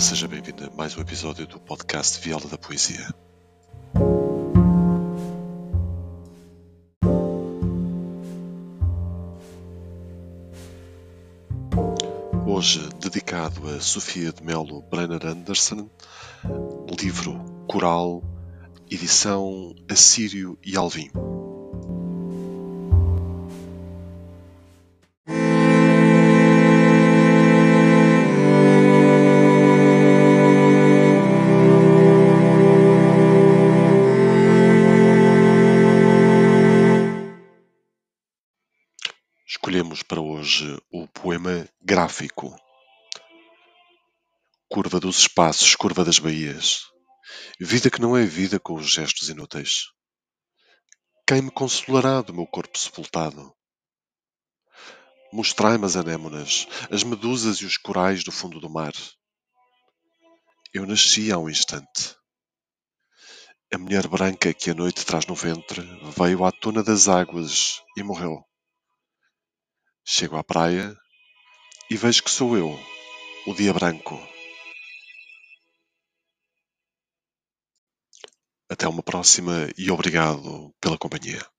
Seja bem-vindo a mais um episódio do podcast Viola da Poesia. Hoje dedicado a Sofia de Melo Brenner Anderson, livro Coral, edição Assírio e Alvim. Escolhemos para hoje o poema Gráfico. Curva dos espaços, curva das baías. Vida que não é vida com os gestos inúteis. Quem me consolará do meu corpo sepultado? Mostrai-me as anémonas, as medusas e os corais do fundo do mar. Eu nasci há um instante. A mulher branca que a noite traz no ventre veio à tona das águas e morreu. Chego à praia e vejo que sou eu, o dia branco. Até uma próxima e obrigado pela companhia.